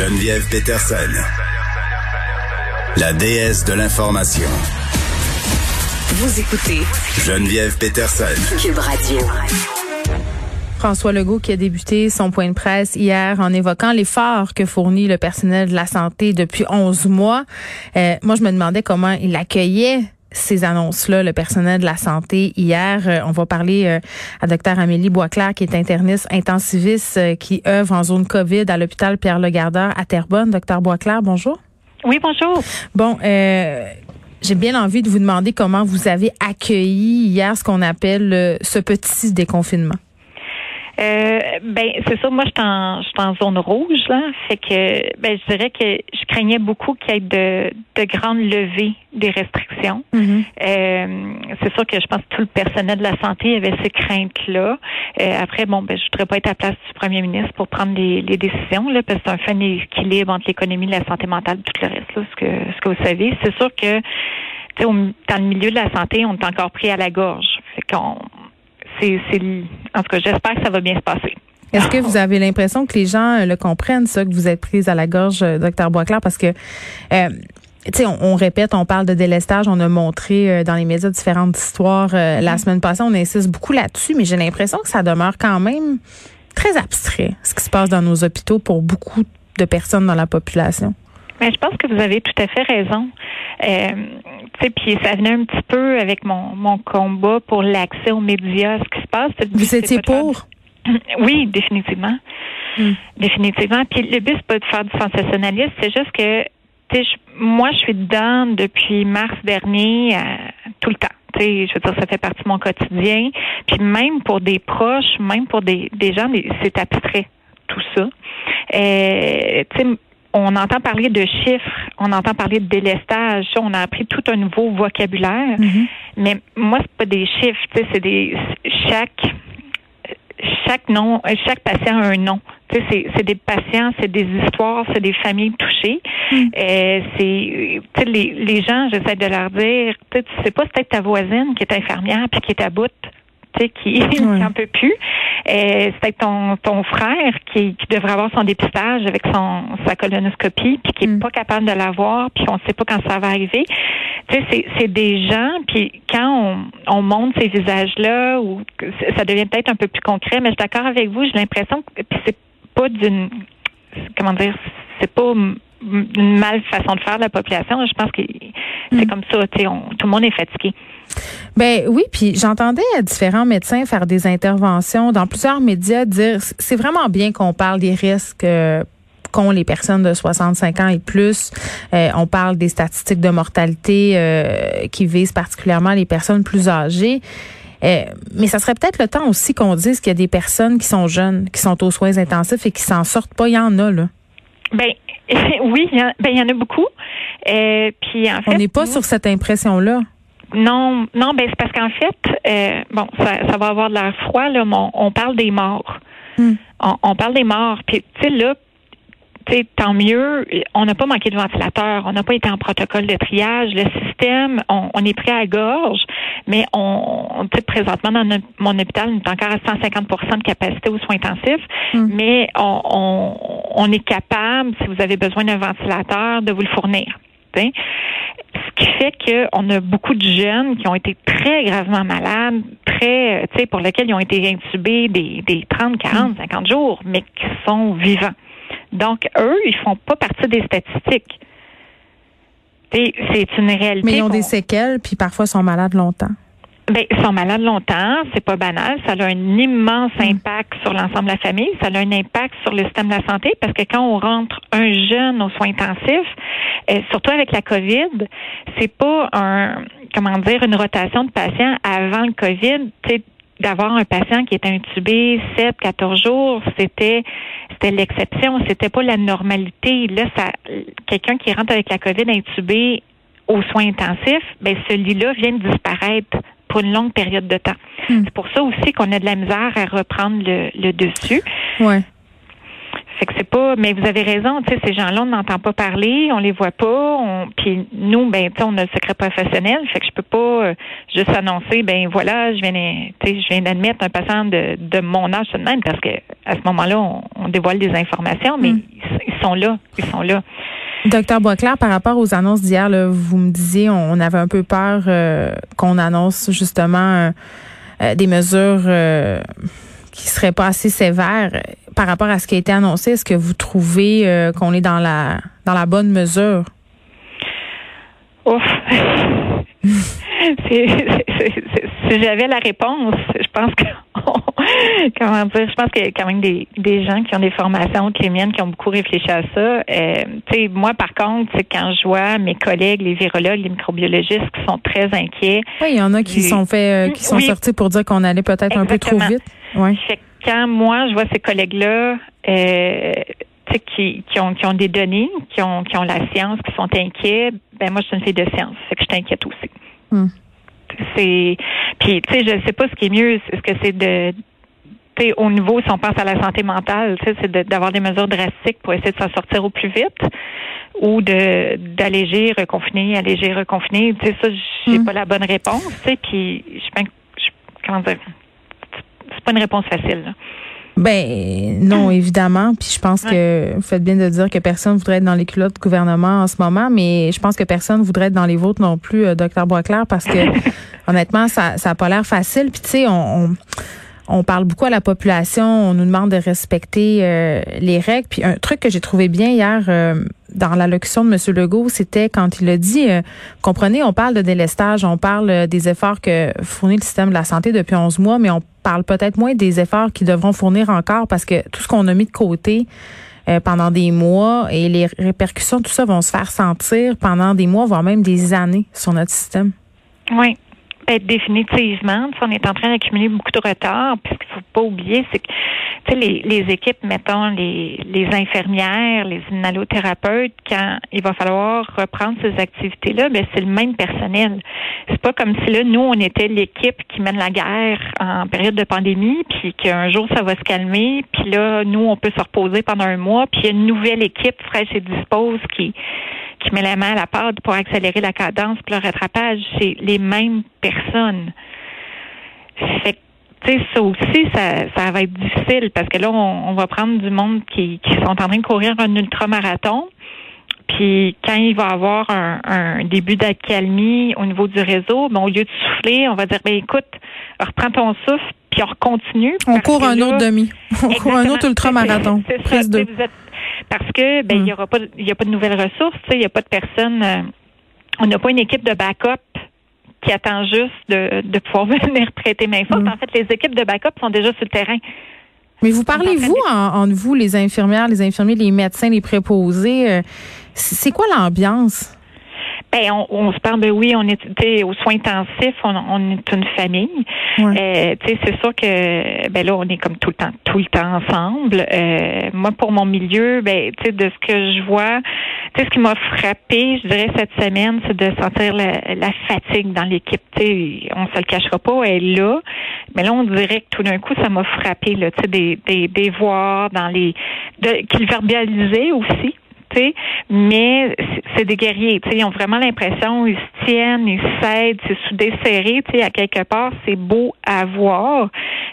Geneviève Peterson. La déesse de l'information. Vous écoutez Geneviève Peterson. Cube Radio. François Legault qui a débuté son point de presse hier en évoquant l'effort que fournit le personnel de la santé depuis 11 mois. Euh, moi, je me demandais comment il accueillait ces annonces-là, le personnel de la santé hier. Euh, on va parler euh, à Dr Amélie Boisclair, qui est interniste intensiviste, euh, qui œuvre en zone COVID à l'hôpital Pierre-Legardeur à Terrebonne. Docteur Boisclair, bonjour. Oui, bonjour. Bon, j'ai bien envie de vous demander comment vous avez accueilli hier ce qu'on appelle ce petit déconfinement. Euh, ben c'est ça. Moi, je suis en, en zone rouge là, fait que ben je dirais que je craignais beaucoup qu'il y ait de, de grandes levées des restrictions. Mm-hmm. euh, c'est sûr que je pense que tout le personnel de la santé avait ces craintes là. Euh, après, bon, ben je voudrais pas être à la place du premier ministre pour prendre les, les décisions là, parce que c'est un fin équilibre entre l'économie, la santé mentale, tout le reste là, ce que ce que vous savez. C'est sûr que dans le milieu de la santé, on est encore pris à la gorge. Fait qu'on c'est, en tout cas, j'espère que ça va bien se passer. Est-ce que vous avez l'impression que les gens euh, le comprennent, ça, que vous êtes prise à la gorge, euh, docteur Boisclair, parce que euh, tu sais, on, répète, on parle de délestage, on a montré dans les médias différentes histoires la mm-hmm. semaine passée, on insiste beaucoup là-dessus, mais j'ai l'impression que ça demeure quand même très abstrait, ce qui se passe dans nos hôpitaux pour beaucoup de personnes dans la population. Mais je pense que vous avez tout à fait raison. Euh, puis ça venait un petit peu avec mon, mon combat pour l'accès aux médias, ce qui se passe. Vous étiez pour? Oui, définitivement. Hmm. Définitivement. Puis le but, c'est pas de faire du sensationnalisme, c'est juste que moi, je suis dedans depuis mars dernier euh, tout le temps. je veux dire, ça fait partie de mon quotidien. Puis même pour des proches, même pour des, des gens, c'est abstrait, tout ça. Euh, on entend parler de chiffres, on entend parler de délestage, on a appris tout un nouveau vocabulaire. Mm-hmm. Mais moi, c'est pas des chiffres, c'est des chaque chaque nom, chaque patient a un nom. C'est, c'est des patients, c'est des histoires, c'est des familles touchées. Mm. Euh, c'est les, les gens, j'essaie de leur dire, tu sais pas peut-être ta voisine qui est infirmière puis qui est à bout qui n'en peut plus. C'est ton, ton frère qui, qui devrait avoir son dépistage avec son sa colonoscopie, puis qui est mm. pas capable de l'avoir, puis on ne sait pas quand ça va arriver. Tu sais, c'est des gens, puis quand on, on monte ces visages-là, ou ça devient peut-être un peu plus concret, mais je suis d'accord avec vous, j'ai l'impression que c'est pas d'une comment dire, c'est pas une mal façon de faire de la population. Je pense que c'est mm. comme ça, tu sais, tout le monde est fatigué. Ben oui, puis j'entendais différents médecins faire des interventions dans plusieurs médias dire c'est vraiment bien qu'on parle des risques euh, qu'ont les personnes de 65 ans et plus. Euh, on parle des statistiques de mortalité euh, qui visent particulièrement les personnes plus âgées. mais ça serait peut-être le temps aussi qu'on dise qu'il y a des personnes qui sont jeunes, qui sont aux soins intensifs et qui s'en sortent pas. Il y en a, là. Ben oui, il y, ben, y en a beaucoup. puis en fait, on n'est pas sur cette impression-là. Non, non, ben c'est parce qu'en fait, euh, bon, ça, ça va avoir de l'air froid, là, mais on, parle des morts. Hmm. On, parle des morts. Puis, tu sais, là, tant mieux, on n'a pas manqué de ventilateur, on n'a pas été en protocole de triage, le système, on, est prêt à gorge, mais on, sais, présentement dans mon hôpital, on est encore à 150% de capacité aux soins intensifs, hmm. mais on, on, on, est capable, si vous avez besoin d'un ventilateur, de vous le fournir. Ce qui fait qu'on a beaucoup de jeunes qui ont été très gravement malades, très, tu sais, pour lesquels ils ont été intubés des, des 30, 40, 50 jours, mais qui sont vivants. Donc, eux, ils font pas partie des statistiques. C'est une réalité. Mais ils ont des séquelles, puis parfois sont malades longtemps. Ben, ils sont malades longtemps, c'est pas banal. Ça a un immense mm. impact sur l'ensemble de la famille. Ça a un impact sur le système de la santé parce que quand on rentre un jeune aux soins intensifs, euh, surtout avec la COVID, c'est pas un comment dire une rotation de patients avant le COVID. d'avoir un patient qui est intubé 7, 14 jours, c'était c'était l'exception, c'était pas la normalité. Là, ça quelqu'un qui rentre avec la COVID intubé aux soins intensifs, ben ce lit-là vient de disparaître pour une longue période de temps. Hmm. C'est pour ça aussi qu'on a de la misère à reprendre le, le dessus. Ouais. Fait que c'est pas, mais vous avez raison, tu sais, ces gens-là, on n'entend pas parler, on les voit pas, on, puis nous, ben, tu on a le secret professionnel, fait que je peux pas euh, juste annoncer, ben voilà, je viens, tu sais, je viens d'admettre un patient de, de mon âge tout de même, parce que à ce moment-là, on, on dévoile des informations, mais Mm. ils, ils sont là, ils sont là. Docteur Boisclair, par rapport aux annonces d'hier, vous me disiez, on, avait un peu peur euh, qu'on annonce justement euh, des mesures euh, qui seraient pas assez sévères par rapport à ce qui a été annoncé. Est-ce que vous trouvez qu'on est dans la dans la bonne mesure? Ouf. Si j'avais la réponse, je pense que comment dire, je pense qu'il y a quand même des, des gens qui ont des formations que les miennes qui ont beaucoup réfléchi à ça. Euh, tu sais, moi par contre, quand je vois mes collègues, les virologues, les microbiologistes qui sont très inquiets. Oui, il y en a qui sont fait euh, qui sont Oui. sortis pour dire qu'on allait peut-être un peu trop vite. Ouais. Fait que quand moi je vois ces collègues-là, euh, qui, qui ont qui ont des données, qui ont qui ont la science, qui sont inquiets, ben moi je suis une fille de science, fait que je t'inquiète aussi. Hmm. C'est puis tu sais je sais pas ce qui est mieux, est-ce que c'est de sais, au niveau, si on pense à la santé mentale, c'est d'avoir des mesures drastiques pour essayer de s'en sortir au plus vite, ou de d'alléger, reconfiner, alléger, reconfiner. Tu sais, ça, j'ai Mm. pas la bonne réponse. Tu sais, puis je je- comment dire, c'est pas une réponse facile. là. Ben non, évidemment. Puis je pense que vous faites bien de dire que personne voudrait être dans les culottes du gouvernement en ce moment, mais je pense que personne voudrait être dans les vôtres non plus, euh, docteur Boisclair, parce que honnêtement, ça ça a pas l'air facile. Puis tu sais, on, on on parle beaucoup à la population, on nous demande de respecter euh, les règles. Puis un truc que j'ai trouvé bien hier euh, dans l'allocution de M. Legault, c'était quand il a dit, euh, comprenez, on parle de délestage, on parle euh, des efforts que fournit le système de la santé depuis 11 mois, mais on parle peut-être moins des efforts qu'ils devront fournir encore parce que tout ce qu'on a mis de côté pendant des mois et les répercussions, tout ça vont se faire sentir pendant des mois, voire même des années sur notre système. Oui. Définitivement. On est en train d'accumuler beaucoup de retard. Puis ce qu'il faut pas oublier, c'est que les, équipes, mettons, les, les infirmières, les inhalothérapeutes, quand il va falloir reprendre ces activités-là, ben, c'est le même personnel. C'est pas comme si là, nous, on était l'équipe qui mène la guerre en période de pandémie, puis qu'un jour, ça va se calmer, puis là, nous, on peut se reposer pendant un mois, puis il y a une nouvelle équipe fraîche et dispose qui qui met la main à la pâte pour accélérer la cadence puis le rattrapage, c'est les mêmes personnes. Fait que, tu sais, ça aussi, ça, ça va être difficile parce que là, on, on va prendre du monde qui, qui sont en train de courir un ultramarathon. Puis quand il va avoir un, un début d'accalmie au niveau du réseau, ben, au lieu de souffler, on va dire ben écoute, reprends ton souffle, puis on continue. On court un là- autre demi. On court un autre ultramarathon. C'est- ça, vous êtes- parce que ben il Mm. y aura pas il y a pas de nouvelles ressources, tu sais, il y a pas de personnes euh, on n'a pas une équipe de backup qui attend juste de, de pouvoir venir prêter main forte. Mm. En fait, les équipes de backup sont déjà sur le terrain. Mais vous parlez, vous, en, entre vous, les infirmières, les infirmiers, les médecins, les préposés, euh, c'est quoi l'ambiance? Ben, on, on se parle, ben oui, on sais, aux soins intensifs, on, on est une famille. Ouais. Euh, c'est sûr que ben là, on est comme tout le temps, tout le temps ensemble. Euh, moi, pour mon milieu, ben, tu sais, de ce que je vois, tu sais, ce qui m'a frappé, je dirais cette semaine, c'est de sentir la, la fatigue dans l'équipe. Tu sais, on se le cachera pas, elle est là. Mais là, on dirait que tout d'un coup, ça m'a frappé, là, tu sais, des, des, des voir dans les, de, qu'ils verbalisaient aussi. Mais c'est- des guerriers. Ils ont vraiment l'impression, ils se tiennent, ils s'aident, c'est soudé serré. À quelque part, c'est beau à voir,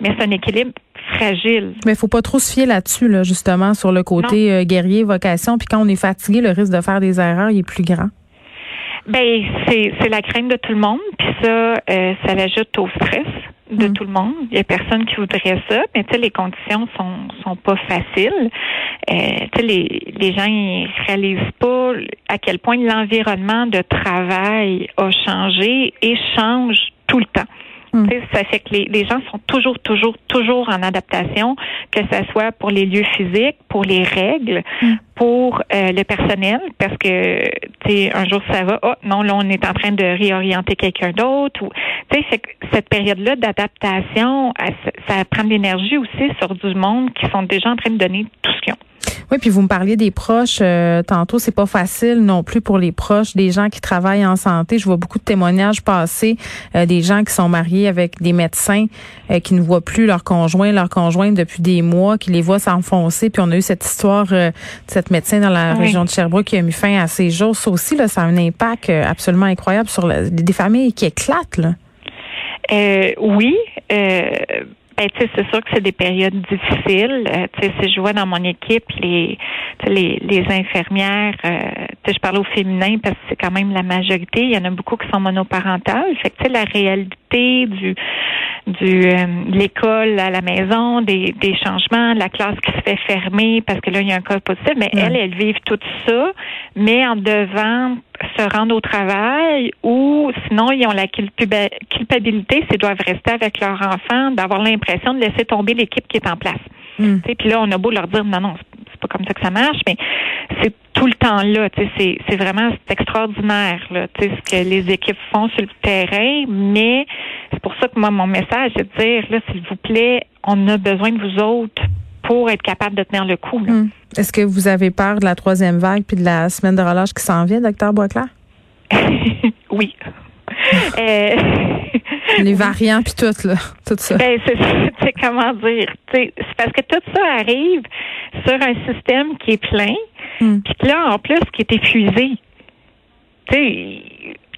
mais c'est un équilibre fragile. Mais faut pas trop se fier là-dessus, là, justement, sur le côté euh, guerrier, vocation. Puis quand on est fatigué, le risque de faire des erreurs, il est plus grand. Ben, c'est c'est la crainte de tout le monde, puis ça, euh, ça l'ajoute au stress de Mm. tout le monde. Il y a personne qui voudrait ça, mais tu sais, les conditions sont sont pas faciles. Euh, tu sais, les les gens ils réalisent pas à quel point l'environnement de travail a changé et change tout le temps. Tu sais, Ça fait que les, les gens sont toujours, toujours, toujours en adaptation, que ce soit pour les lieux physiques, pour les règles, pour euh, le personnel, parce que tu sais, un jour ça va, oh non, là on est en train de réorienter quelqu'un d'autre. Ou, tu sais, cette période-là d'adaptation, elle- ça, prend de l'énergie aussi sur du monde qui sont déjà en train de donner tout ce qu'ils ont. Oui, puis vous me parliez des proches euh, tantôt, c'est pas facile non plus pour les proches des gens qui travaillent en santé. Je vois beaucoup de témoignages passer euh, des gens qui sont mariés avec des médecins euh, qui ne voient plus leur conjoint, leur conjointe depuis des mois, qui les voient s'enfoncer. Puis on a eu cette histoire euh, de cette médecin dans la Oui. région de Sherbrooke qui a mis fin à ses jours. Ça aussi, là, ça a un impact euh, absolument incroyable sur des familles qui éclatent. Là. Euh, oui. Euh, ben, c'est sûr que c'est des périodes difficiles. Euh, tu sais, si je vois dans mon équipe les, infirmières, je parle au féminin parce que c'est quand même la majorité. Il y en a beaucoup qui sont monoparentales. Fait que, la réalité du du euh, de l'école à la maison, des, des changements, la classe qui se fait fermer parce que là, il y a un cas positif, mais elles, elles vivent tout ça, mais en devant se rendre au travail ou sinon ils ont la culpa- culpabilité s'ils doivent rester avec leur enfant, d'avoir l'impression de laisser tomber l'équipe qui est en place. Mm. Puis là, on a beau leur dire non, non, c'est- c'est pas comme ça que ça marche, mais c'est tout le temps là. C'est c'est vraiment c'est extraordinaire là, ce que les équipes font sur le terrain, mais c'est pour ça que moi, mon message, c'est de dire, là, s'il vous plaît, on a besoin de vous autres pour être capable de tenir le coup. là. Mm. Est-ce que vous avez peur de la troisième vague puis de la semaine de relâche qui s'en vient, docteur Boisclair? oui. Euh, Les variants puis tout, là. Tout ça. Ben, c'est comment dire. C'est parce que tout ça arrive sur un système qui est plein, Mm. puis là, en plus, qui est épuisé. Tu sais,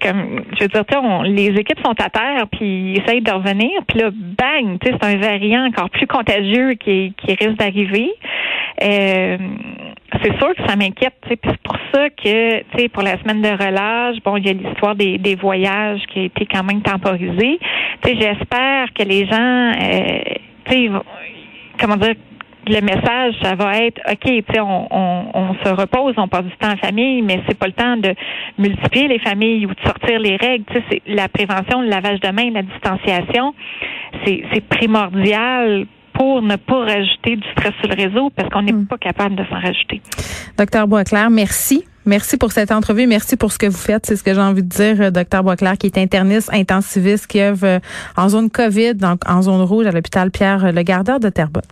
comme, je veux dire, on- les équipes sont à terre, puis ils essayent de revenir, puis là, bang, tu sais, c'est un variant encore plus contagieux qui, qui risque d'arriver. Euh, c'est sûr que ça m'inquiète, puis c'est pour ça que, tu sais, pour la semaine de relâche, bon, il y a l'histoire des, des voyages qui a été quand même temporisée. Tu sais, j'espère que les gens, euh, tu sais, comment dire, le message, ça va être, OK, on, on, on se repose, on passe du temps en famille, mais c'est pas le temps de multiplier les familles ou de sortir les règles. C'est la prévention, le lavage de mains, la distanciation, c'est primordial pour ne pas rajouter du stress sur le réseau parce qu'on n'est Mm. pas capable de s'en rajouter. Docteur Boisclair, merci. Merci pour cette entrevue. Merci pour ce que vous faites. C'est ce que j'ai envie de dire, euh, docteur Boisclair, qui est interniste, intensiviste, qui œuvre euh, en zone COVID, donc en zone rouge à l'hôpital Pierre Le Gardeur de Terrebonne.